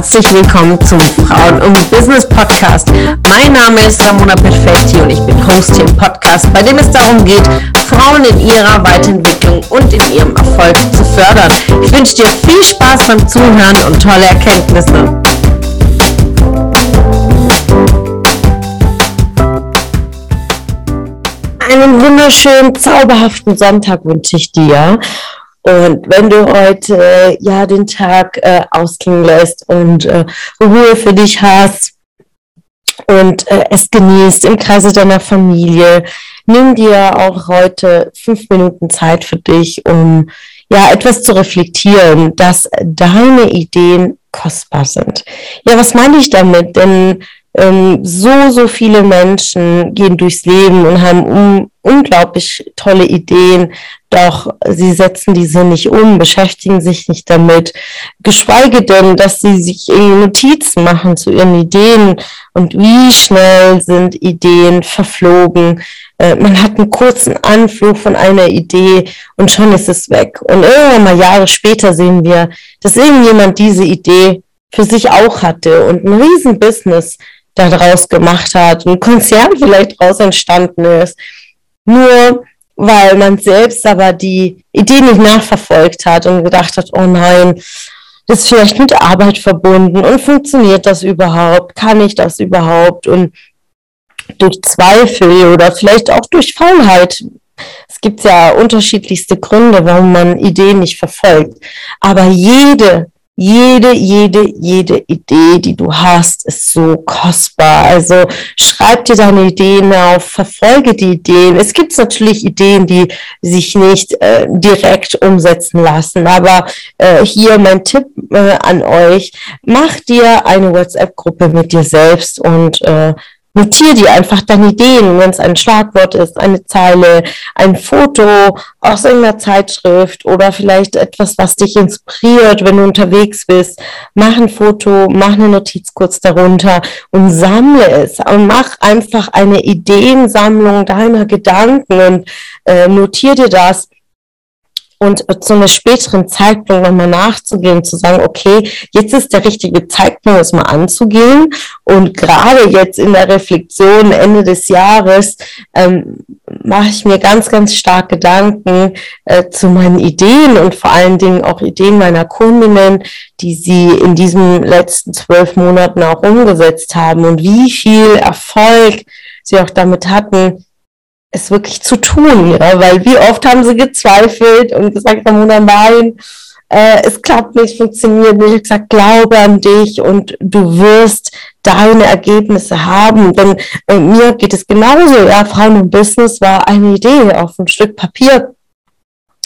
herzlich willkommen zum Frauen und Business Podcast. Mein Name ist Ramona Perfetti und ich bin Host hier im Podcast, bei dem es darum geht, Frauen in ihrer Weiterentwicklung und in ihrem Erfolg zu fördern. Ich wünsche dir viel Spaß beim Zuhören und tolle Erkenntnisse. Einen wunderschönen, zauberhaften Sonntag wünsche ich dir. Und wenn du heute ja den Tag äh, ausklingen lässt und äh, Ruhe für dich hast und äh, es genießt im Kreise deiner Familie, nimm dir auch heute fünf Minuten Zeit für dich, um ja etwas zu reflektieren, dass deine Ideen kostbar sind. Ja, was meine ich damit? Denn ähm, so, so viele Menschen gehen durchs Leben und haben um, unglaublich tolle Ideen, doch sie setzen diese nicht um, beschäftigen sich nicht damit, geschweige denn, dass sie sich Notizen machen zu ihren Ideen und wie schnell sind Ideen verflogen. Äh, man hat einen kurzen Anflug von einer Idee und schon ist es weg. Und irgendwann mal Jahre später sehen wir, dass irgendjemand diese Idee für sich auch hatte und ein Riesenbusiness daraus gemacht hat, ein Konzern vielleicht daraus entstanden ist. Nur weil man selbst aber die Idee nicht nachverfolgt hat und gedacht hat, oh nein, das ist vielleicht mit Arbeit verbunden und funktioniert das überhaupt? Kann ich das überhaupt? Und durch Zweifel oder vielleicht auch durch Faulheit. Es gibt ja unterschiedlichste Gründe, warum man Ideen nicht verfolgt. Aber jede jede, jede, jede Idee, die du hast, ist so kostbar. Also schreib dir deine Ideen auf, verfolge die Ideen. Es gibt natürlich Ideen, die sich nicht äh, direkt umsetzen lassen. Aber äh, hier mein Tipp äh, an euch, mach dir eine WhatsApp-Gruppe mit dir selbst und äh, Notier dir einfach deine Ideen, wenn es ein Schlagwort ist, eine Zeile, ein Foto aus irgendeiner Zeitschrift oder vielleicht etwas, was dich inspiriert, wenn du unterwegs bist. Mach ein Foto, mach eine Notiz kurz darunter und sammle es und mach einfach eine Ideensammlung deiner Gedanken und äh, notier dir das und zu einem späteren Zeitpunkt nochmal nachzugehen, zu sagen, okay, jetzt ist der richtige Zeitpunkt, es mal anzugehen. Und gerade jetzt in der Reflexion Ende des Jahres ähm, mache ich mir ganz, ganz stark Gedanken äh, zu meinen Ideen und vor allen Dingen auch Ideen meiner Kundinnen, die sie in diesen letzten zwölf Monaten auch umgesetzt haben und wie viel Erfolg sie auch damit hatten, es wirklich zu tun, ja? weil wie oft haben sie gezweifelt und gesagt, Ramona, nein, äh, es klappt nicht, funktioniert nicht. Ich gesagt, glaube an dich und du wirst deine Ergebnisse haben. Denn äh, mir geht es genauso. Ja, Frauen im Business war eine Idee auf ein Stück Papier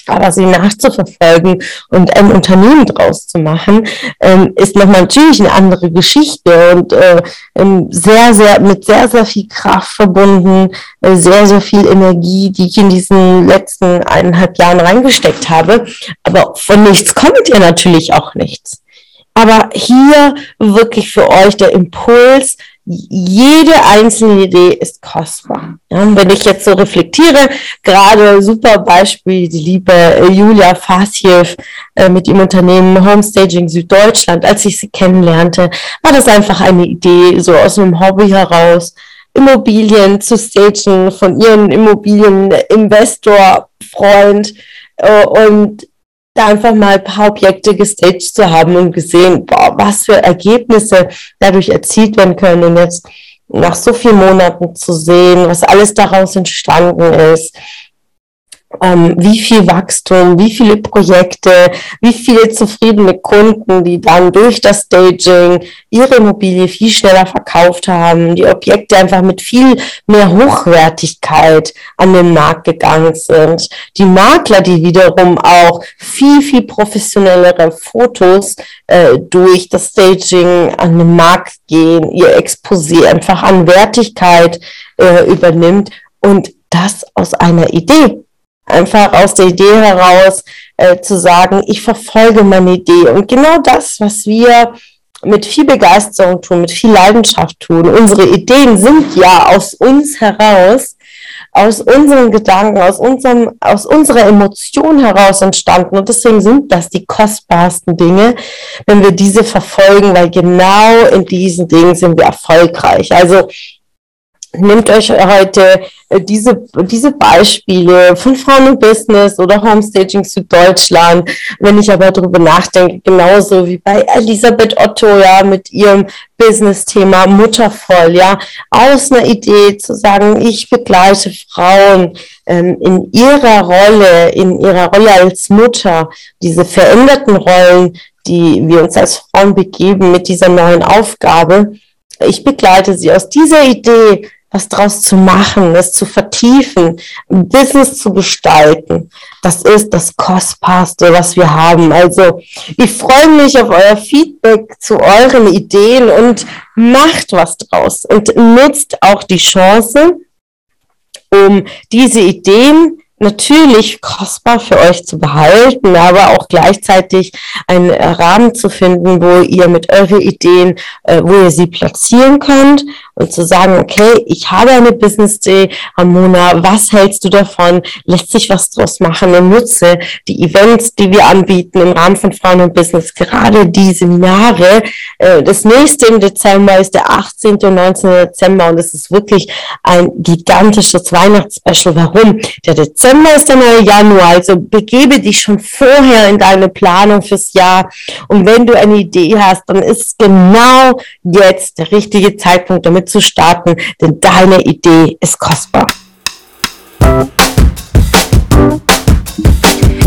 aber sie nachzuverfolgen und ein Unternehmen draus zu machen, ähm, ist nochmal natürlich eine andere Geschichte und äh, ähm, sehr, sehr, mit sehr, sehr viel Kraft verbunden, äh, sehr, sehr viel Energie, die ich in diesen letzten eineinhalb Jahren reingesteckt habe. Aber von nichts kommt ja natürlich auch nichts. Aber hier wirklich für euch der Impuls, jede einzelne Idee ist kostbar. Ja, wenn ich jetzt so reflektiere, gerade super Beispiel, die liebe äh, Julia Fasjew äh, mit ihrem Unternehmen Homestaging Süddeutschland, als ich sie kennenlernte, war das einfach eine Idee, so aus einem Hobby heraus, Immobilien zu stagen von ihrem Immobilieninvestor, Freund äh, und da einfach mal ein paar Objekte gestaged zu haben und gesehen, boah, was für Ergebnisse dadurch erzielt werden können. Und jetzt nach so vielen Monaten zu sehen, was alles daraus entstanden ist, ähm, wie viel Wachstum, wie viele Projekte, wie viele zufriedene Kunden, die dann durch das Staging ihre Immobilie viel schneller verkauft haben, die Objekte einfach mit viel mehr Hochwertigkeit an den Markt gegangen sind, die Makler, die wiederum auch viel, viel professionellere Fotos äh, durch das Staging an den Markt gehen, ihr Exposé einfach an Wertigkeit äh, übernimmt und das aus einer Idee einfach aus der Idee heraus äh, zu sagen, ich verfolge meine Idee. Und genau das, was wir mit viel Begeisterung tun, mit viel Leidenschaft tun. Unsere Ideen sind ja aus uns heraus. aus unseren Gedanken, aus, unserem, aus unserer Emotion heraus entstanden. Und deswegen sind das die kostbarsten Dinge, wenn wir diese verfolgen, weil genau in diesen Dingen sind wir erfolgreich. Also nehmt euch heute äh, diese, diese Beispiele von Frauen im Business oder Homestaging zu Deutschland. Wenn ich aber darüber nachdenke, genauso wie bei Elisabeth Otto, ja, mit ihrem Business-Thema Muttervoll, ja, aus einer Idee zu sagen, ich begleite Frauen ähm, in ihrer Rolle, in ihrer Rolle als Mutter, diese veränderten Rollen, die wir uns als Frauen begeben mit dieser neuen Aufgabe. Ich begleite sie aus dieser Idee was draus zu machen, es zu vertiefen, Business zu gestalten. Das ist das Kostbarste, was wir haben. Also ich freue mich auf euer Feedback zu euren Ideen und macht was draus und nutzt auch die Chance, um diese Ideen natürlich kostbar für euch zu behalten, aber auch gleichzeitig einen Rahmen zu finden, wo ihr mit euren Ideen, äh, wo ihr sie platzieren könnt und zu sagen, okay, ich habe eine Business Day, Ramona, was hältst du davon? Lässt sich was draus machen und nutze die Events, die wir anbieten im Rahmen von Frauen und Business, gerade die Seminare. Äh, das nächste im Dezember ist der 18. und 19. Dezember und es ist wirklich ein gigantisches Weihnachtsspecial. Warum? Der Dezember ist der neue Januar, also begebe dich schon vorher in deine Planung fürs Jahr. Und wenn du eine Idee hast, dann ist genau jetzt der richtige Zeitpunkt, damit zu starten, denn deine Idee ist kostbar.